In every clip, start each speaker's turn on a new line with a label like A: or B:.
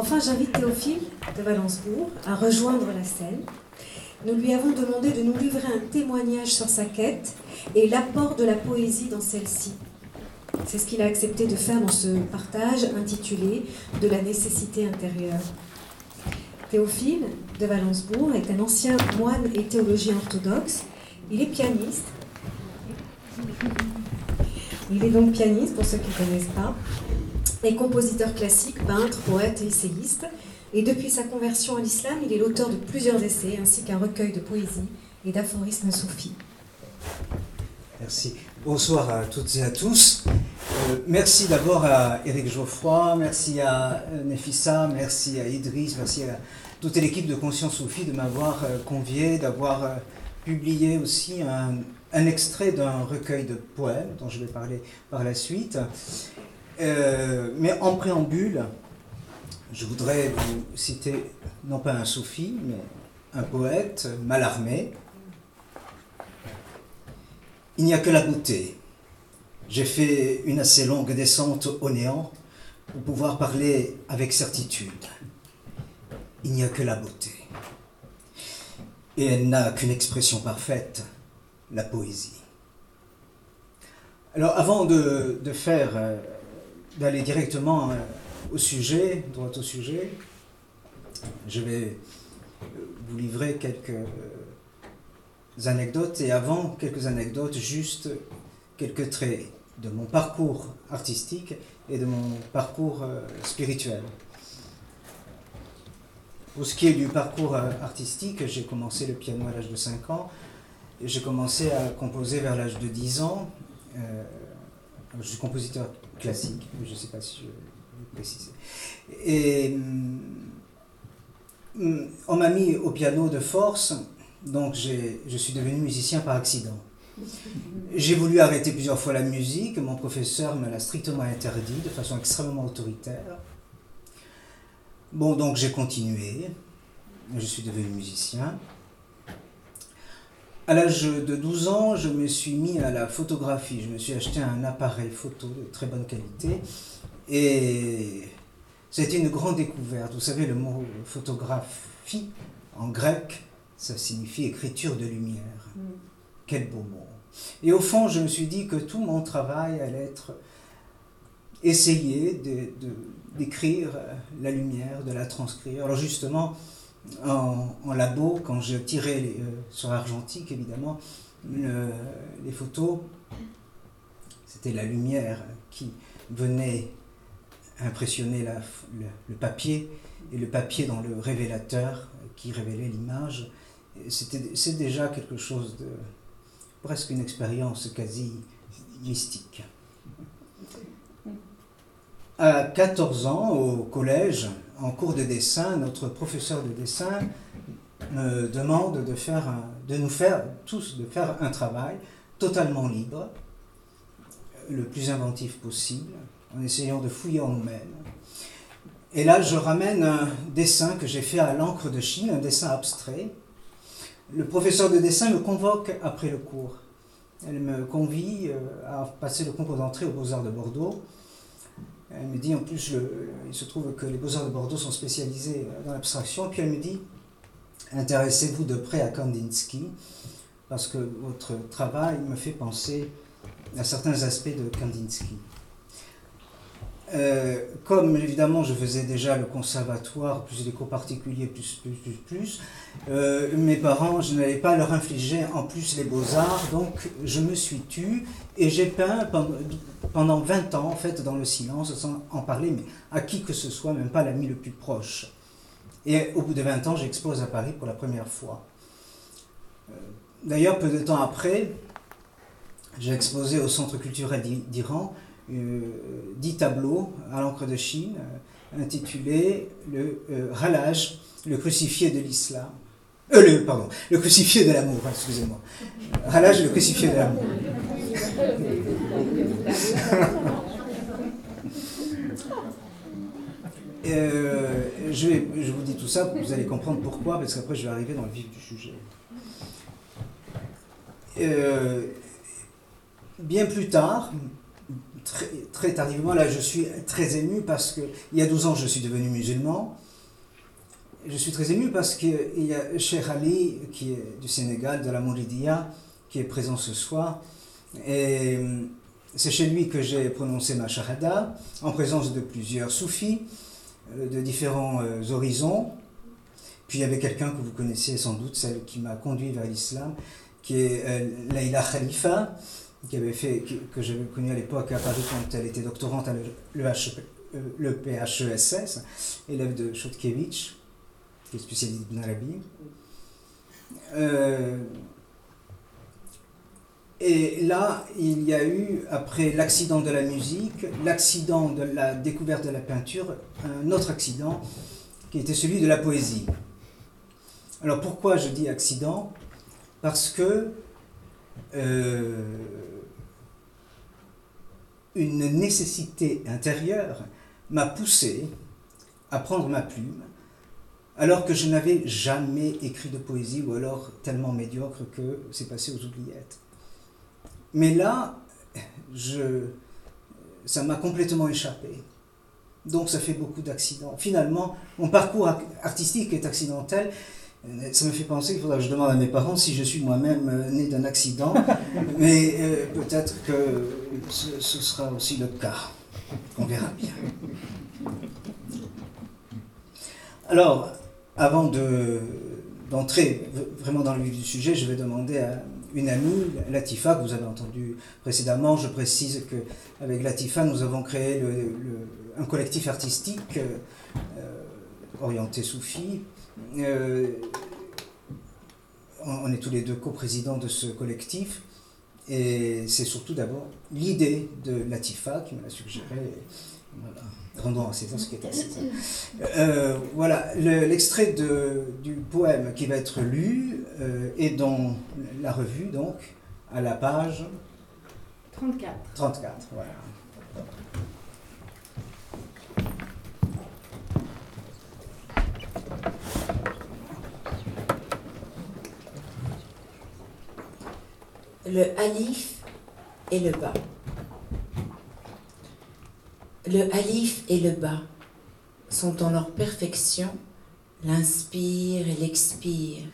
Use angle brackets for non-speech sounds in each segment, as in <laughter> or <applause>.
A: Enfin, j'invite Théophile de Valencebourg à rejoindre la scène. Nous lui avons demandé de nous livrer un témoignage sur sa quête et l'apport de la poésie dans celle-ci. C'est ce qu'il a accepté de faire dans ce partage intitulé De la nécessité intérieure. Théophile de Valencebourg est un ancien moine et théologien orthodoxe. Il est pianiste. Il est donc pianiste pour ceux qui ne connaissent pas, et compositeur classique, peintre, poète et essayiste. Et depuis sa conversion à l'islam, il est l'auteur de plusieurs essais ainsi qu'un recueil de poésie et d'aphorismes soufis.
B: Merci. Bonsoir à toutes et à tous. Euh, merci d'abord à Éric Geoffroy, merci à euh, Nefissa, merci à Idriss, merci à toute l'équipe de Conscience Soufie de m'avoir euh, convié, d'avoir publié aussi un extrait d'un recueil de poèmes dont je vais parler par la suite. Mais en préambule, je voudrais vous citer non pas un soufi, mais un poète, Malarmé. Il n'y a que la beauté. J'ai fait une assez longue descente au néant pour pouvoir parler avec certitude. Il n'y a que la beauté. Et elle n'a qu'une expression parfaite, la poésie. Alors avant de, faire, euh, d'aller directement euh, au sujet, droit au sujet, je vais vous livrer quelques anecdotes et avant quelques anecdotes, juste quelques traits de mon parcours artistique et de mon parcours euh, spirituel. Pour ce qui est du parcours euh, artistique, j'ai commencé le piano à l'âge de 5 ans j'ai commencé à composer vers l'âge de 10 ans. Euh, je suis compositeur classique, je ne sais pas si je vais préciser. Et hum, on m'a mis au piano de force donc je suis devenu musicien par accident. J'ai voulu arrêter plusieurs fois la musique, mon professeur me l'a strictement interdit de façon extrêmement autoritaire. Bon, donc j'ai continué, je suis devenu musicien. À l'âge de 12 ans, je me suis mis à la photographie. Je me suis acheté un appareil photo de très bonne qualité et c'était une grande découverte. Vous savez, le mot photographie en grec, ça signifie écriture de lumière. Mm. Quel beau mot. Et au fond, je me suis dit que tout mon travail allait être essayer d'écrire la lumière, de la transcrire. Alors justement, en, labo, quand je tirais euh, sur argentique, évidemment, les photos, c'était la lumière qui venait impressionner le papier, et le papier dans le révélateur qui révélait l'image c'est déjà quelque chose de presque une expérience quasi mystique. À 14 ans, au collège, en cours de dessin, notre professeur de dessin me demande de, faire de nous faire tous de faire un travail totalement libre, le plus inventif possible, en essayant de fouiller en nous-mêmes. Et là, je ramène un dessin que j'ai fait à l'encre de Chine, un dessin abstrait, le professeur de dessin me convoque après le cours. Elle me convie euh, à passer le concours d'entrée aux Beaux-Arts de Bordeaux. Elle me dit en plus, il se trouve que les Beaux-Arts de Bordeaux sont spécialisés dans l'abstraction. Puis elle me dit, intéressez-vous de près à Kandinsky, parce que votre travail me fait penser à certains aspects de Kandinsky. Euh, comme évidemment je faisais déjà le conservatoire, plus des cours particuliers, plus, plus, plus, plus, euh, mes parents, je n'allais pas leur infliger en plus les beaux-arts, donc je me suis tu et j'ai peint pendant 20 ans, en fait, dans le silence, sans en parler, mais à qui que ce soit, même pas l'ami le plus proche. Et au bout de 20 ans, j'expose à Paris pour la première fois. Euh, d'ailleurs, peu de temps après, j'ai exposé au Centre culturel d'Iran dix tableaux à l'encre de Chine euh, intitulés Le euh, Ralage, le crucifié de l'islam. le, pardon, le crucifié de l'amour, excusez-moi. Ralage, le crucifié de l'amour. <laughs> je, je vous dis tout ça, vous allez comprendre pourquoi, parce qu'après je vais arriver dans le vif du sujet. bien plus tard, très, tardivement, là je suis très ému parce que il y a 12 ans je suis devenu musulman. Je suis très ému parce qu'il y a Cheikh Ali, qui est du Sénégal, de la Mouridia, qui est présent ce soir. Et c'est chez lui que j'ai prononcé ma shahada, en présence de plusieurs soufis, euh, de différents euh, horizons. Puis il y avait quelqu'un que vous connaissez sans doute, celle qui m'a conduit vers l'islam, qui est euh, Leila Khalifa, qui avait fait, que j'avais connue à l'époque à Paris quand elle était doctorante à le, PHESS, élève de Chodkiewicz, qui est spécialiste d'Ibn Arabi. Et là, il y a eu, après l'accident de la musique, l'accident de la découverte de la peinture, un autre accident qui était celui de la poésie. Alors pourquoi je dis accident? Parce que euh, une nécessité intérieure m'a poussé à prendre ma plume, alors que je n'avais jamais écrit de poésie, ou alors tellement médiocre que c'est passé aux oubliettes. Mais là, je, ça m'a complètement échappé. Donc ça fait beaucoup d'accidents. Finalement, mon parcours artistique est accidentel. Ça me fait penser qu'il faudra que je demande à mes parents si je suis moi-même euh, né d'un accident. <laughs> Mais euh, peut-être que ce, sera aussi le cas. On verra bien. Alors, avant d'entrer vraiment dans le vif du sujet, je vais demander à une amie, Latifa, que vous avez entendu précédemment. Je précise qu'avec Latifa, nous avons créé un collectif artistique euh, orienté soufi. Euh, on est tous les deux coprésidents de ce collectif. Et c'est surtout d'abord l'idée de Latifa qui me l'a suggéré. Voilà. Rendons à César ce qui est à César. Euh, voilà, l'extrait du poème qui va être lu euh, est dans la revue, donc, à la page
C: 34.
B: 34, voilà.
D: Le alif et le bas. Le alif et le bas sont en leur perfection l'inspire et l'expire,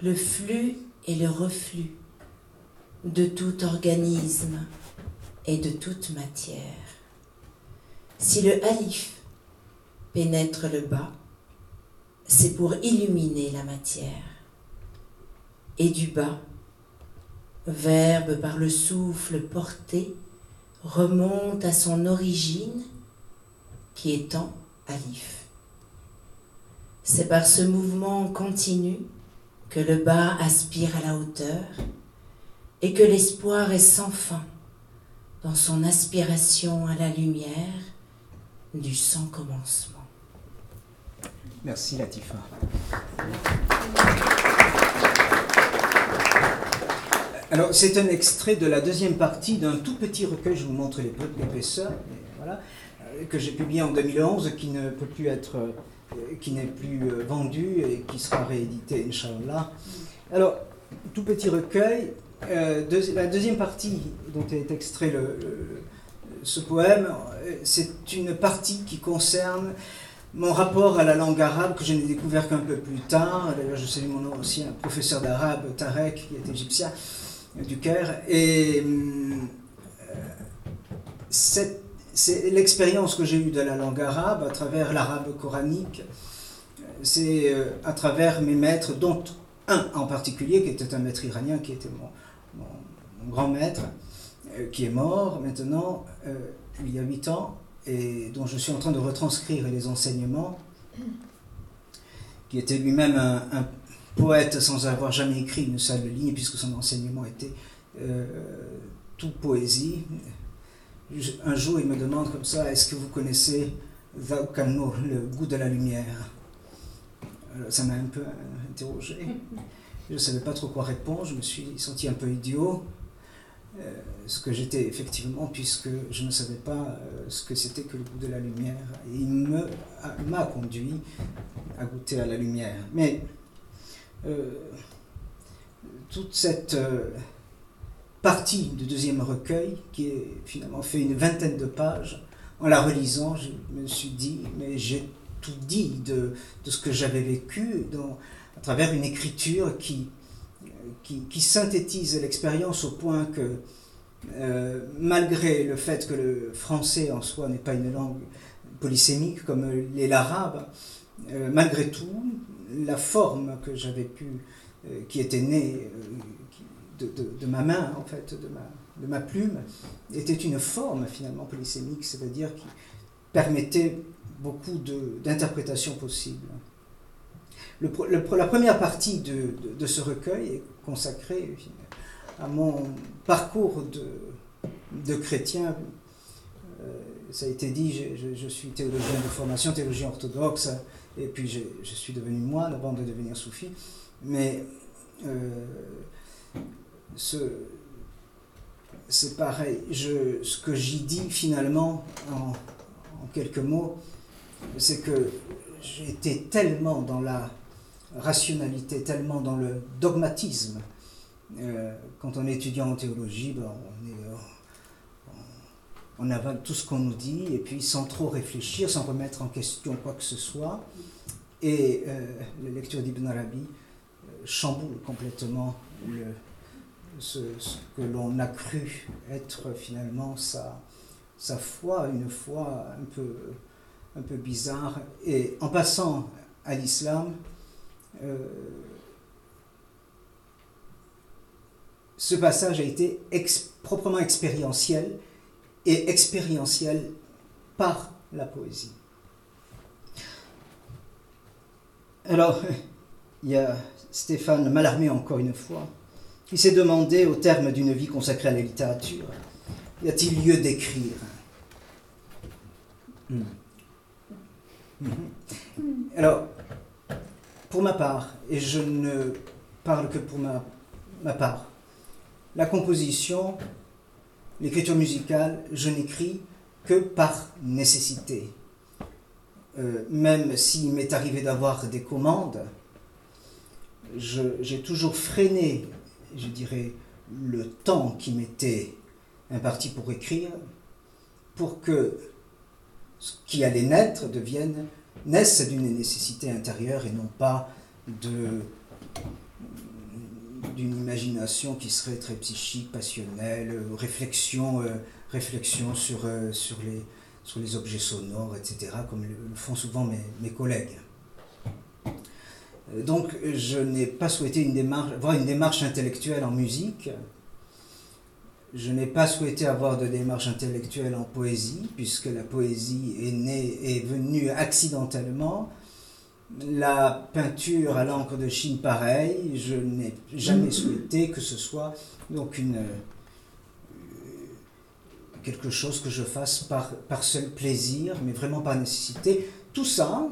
D: le flux et le reflux de tout organisme et de toute matière. Si le alif pénètre le bas, c'est pour illuminer la matière. Et du bas, verbe par le souffle porté, remonte à son origine qui étant alif. C'est par ce mouvement continu que le bas aspire à la hauteur et que l'espoir est sans fin dans son aspiration à la lumière du sans commencement.
B: Merci Latifa. Alors, c'est un extrait de la deuxième partie d'un tout petit recueil, je vous montre l'épaisseur, voilà, euh, que j'ai publié en 2011, qui ne peut plus être, euh, qui n'est plus euh, vendu et qui sera réédité, Inch'Allah. Alors, tout petit recueil, la deuxième partie dont est extrait ce poème, c'est une partie qui concerne mon rapport à la langue arabe que je n'ai découvert qu'un peu plus tard. D'ailleurs, je salue mon nom aussi, un professeur d'arabe, Tarek, qui est égyptien du Caire. Et euh, c'est l'expérience que j'ai eue de la langue arabe à travers l'arabe coranique. C'est euh, à travers mes maîtres, dont un en particulier, qui était un maître iranien, qui était mon, grand maître, euh, qui est mort maintenant, il y a huit ans, et dont je suis en train de retranscrire les enseignements, qui était lui-même un poète sans avoir jamais écrit une seule ligne, puisque son enseignement était euh, tout poésie. Un jour, il me demande comme ça, est-ce que vous connaissez le goût de la lumière? Ça m'a un peu interrogé. <laughs> Je ne savais pas trop quoi répondre, je me suis senti un peu idiot. Euh, ce que j'étais effectivement, puisque je ne savais pas euh, ce que c'était que le goût de la lumière. Et il m'a conduit à goûter à la lumière. Mais euh, toute cette, euh, partie du deuxième recueil, qui est finalement fait une vingtaine de pages. En la relisant, je me suis dit, mais j'ai tout dit de, ce que j'avais vécu à travers une écriture qui, synthétise l'expérience au point que, euh, malgré le fait que le français en soi n'est pas une langue polysémique comme l'arabe, euh, malgré tout, la forme que j'avais pu, euh, qui était née de, de, ma main, en fait, de ma, plume, était une forme finalement polysémique, c'est-à-dire qui permettait beaucoup d'interprétations possibles. Le, le, la première partie de, ce recueil est consacrée à mon parcours de, chrétien. Euh, ça a été dit, je, je, suis théologien de formation, théologien orthodoxe, et puis je, je suis devenu moine avant de devenir soufi. Mais euh, c'est pareil. Je, ce que j'y dis finalement, en, en quelques mots, c'est que j'étais tellement dans la rationalité, tellement dans le dogmatisme. Euh, quand on est étudiant en théologie, ben on, est, on, avale tout ce qu'on nous dit, et puis sans trop réfléchir, sans remettre en question quoi que ce soit. Et euh, la lecture d'Ibn Arabi euh, chamboule complètement ce, que l'on a cru être finalement sa, sa foi, une foi un peu un peu bizarre. Et en passant à l'islam, euh, ce passage a été proprement expérientiel et expérientiel par la poésie. Alors, il y a Stéphane Mallarmé encore une fois, qui s'est demandé au terme d'une vie consacrée à la littérature, y a-t-il lieu d'écrire? Hmm. Mhm. Alors, pour ma part, et je ne parle que pour ma part, la composition, l'écriture musicale, je n'écris que par nécessité. Euh, même s'il m'est arrivé d'avoir des commandes, j'ai toujours freiné, je dirais, le temps qui m'était imparti pour écrire, pour que ce qui allait naître devienne, naisse d'une nécessité intérieure et non pas de d'une imagination qui serait très psychique, passionnelle, réflexion, euh, réflexion sur, euh, sur, les, objets sonores, etc., comme le, font souvent mes, mes collègues. Donc je n'ai pas souhaité une démarche, avoir une démarche intellectuelle en musique, je n'ai pas souhaité avoir de démarche intellectuelle en poésie, puisque la poésie est née, est venue accidentellement. La peinture à l'encre de Chine, pareil, je n'ai jamais souhaité que ce soit donc une, quelque chose que je fasse par, seul plaisir, mais vraiment par nécessité. Tout ça,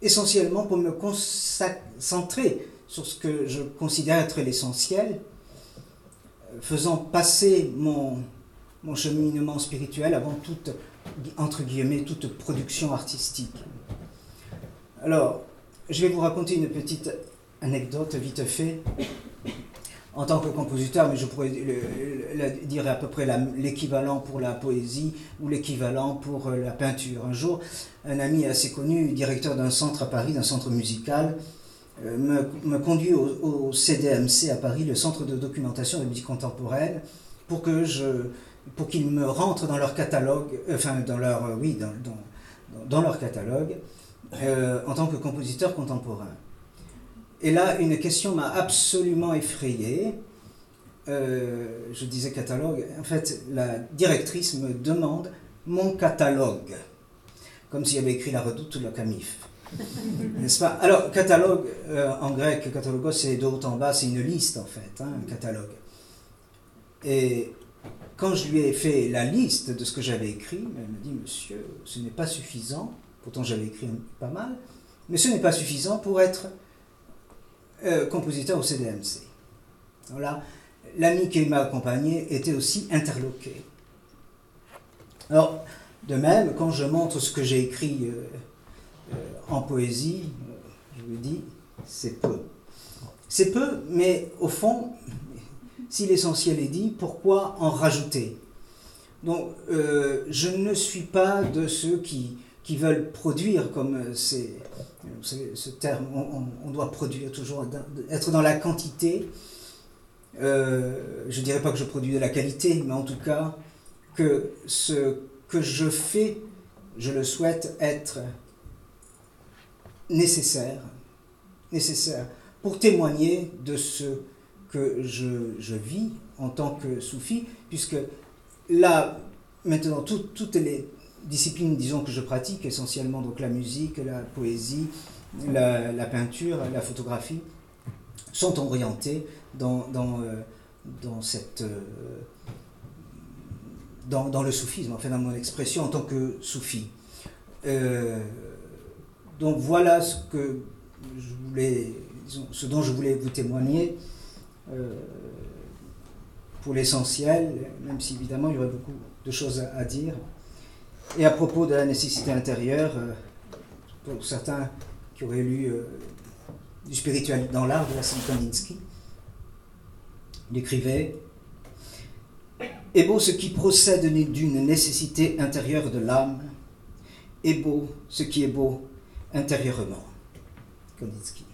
B: essentiellement pour me concentrer sur ce que je considère être l'essentiel, faisant passer mon, cheminement spirituel avant toute production artistique. Alors, je vais vous raconter une petite anecdote vite fait. En tant que compositeur, mais je pourrais dire à peu près l'équivalent pour la poésie ou l'équivalent pour la peinture. Un jour, un ami assez connu, directeur d'un centre à Paris, d'un centre musical, euh, me, conduit au, CDMC à Paris, le Centre de documentation de musique contemporaine, pour que qu'ils me rentrent dans leur catalogue, euh, enfin euh, oui, dans leur catalogue, euh, en tant que compositeur contemporain. Et là, une question m'a absolument effrayé. Euh, je disais catalogue. En fait, la directrice me demande mon catalogue, comme s'il avait écrit la redoute ou la camif. <laughs> N'est-ce pas? Alors, catalogue, euh, en grec, catalogos, c'est de haut en bas, c'est une liste en fait, hein, un catalogue. Et quand je lui ai fait la liste de ce que j'avais écrit, elle me dit, monsieur, ce n'est pas suffisant, pourtant j'avais écrit pas mal, mais ce n'est pas suffisant pour être euh, compositeur au CDMC. Voilà, l'ami qui m'a accompagné était aussi interloqué. Alors, de même, quand je montre ce que j'ai écrit euh, euh, en poésie, je vous dis, c'est peu. C'est peu, mais au fond, si l'essentiel est dit, pourquoi en rajouter? Donc, je ne suis pas de ceux qui, qui veulent produire, comme c'est ce terme, on, doit produire toujours, être dans la quantité. Euh, je ne dirais pas que je produis de la qualité, mais en tout cas, que ce que je fais, je le souhaite être nécessaire, nécessaire pour témoigner de ce que je, vis en tant que soufi, puisque là, maintenant, toutes les disciplines, disons, que je pratique, essentiellement donc la musique, la poésie, la, peinture, la photographie, sont orientées dans, dans, euh, dans cette... Euh, dans, dans, le soufisme, enfin dans mon expression en tant que soufi. Euh, donc voilà ce que je voulais, ce dont je voulais vous témoigner pour l'essentiel, même si évidemment il y aurait beaucoup de choses à, dire. Et à propos de la nécessité intérieure, pour certains qui auraient lu euh, du spirituel dans l'art de Vassili Kandinsky. Il écrivait Est beau ce qui procède d'une nécessité intérieure de l'âme, est beau ce qui est beau intérieurement. Kandinsky.